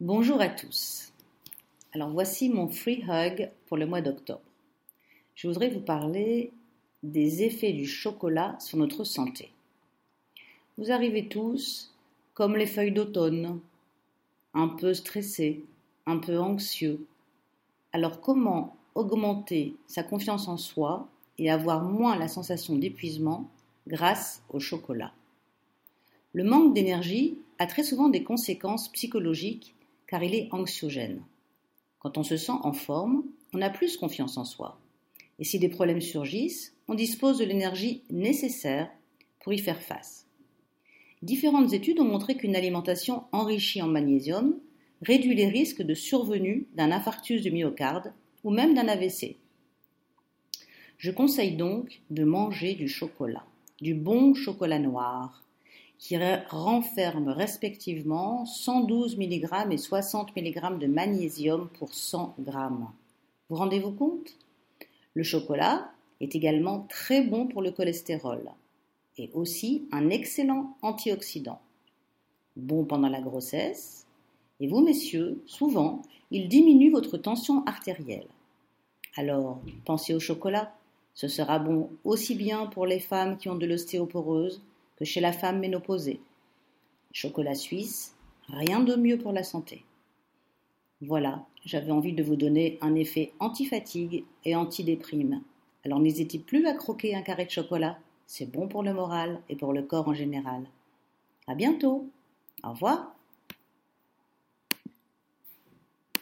Bonjour à tous. Alors voici mon free hug pour le mois d'octobre. Je voudrais vous parler des effets du chocolat sur notre santé. Vous arrivez tous comme les feuilles d'automne, un peu stressés, un peu anxieux. Alors comment augmenter sa confiance en soi et avoir moins la sensation d'épuisement grâce au chocolat? Le manque d'énergie a très souvent des conséquences psychologiques car il est anxiogène. Quand on se sent en forme, on a plus confiance en soi. Et si des problèmes surgissent, on dispose de l'énergie nécessaire pour y faire face. Différentes études ont montré qu'une alimentation enrichie en magnésium réduit les risques de survenue d'un infarctus du myocarde ou même d'un AVC. Je conseille donc de manger du chocolat, du bon chocolat noir, qui renferment respectivement 112 mg et 60 mg de magnésium pour 100 g. Vous rendez-vous compte? Le chocolat est également très bon pour le cholestérol et aussi un excellent antioxydant. Bon pendant la grossesse. Et vous, messieurs, souvent, il diminue votre tension artérielle. Alors, pensez au chocolat. Ce sera bon aussi bien pour les femmes qui ont de l'ostéoporose chez la femme ménopausée. Chocolat suisse, rien de mieux pour la santé. Voilà, j'avais envie de vous donner un effet anti-fatigue et anti-déprime. Alors n'hésitez plus à croquer un carré de chocolat, c'est bon pour le moral et pour le corps en général. À bientôt. Au revoir.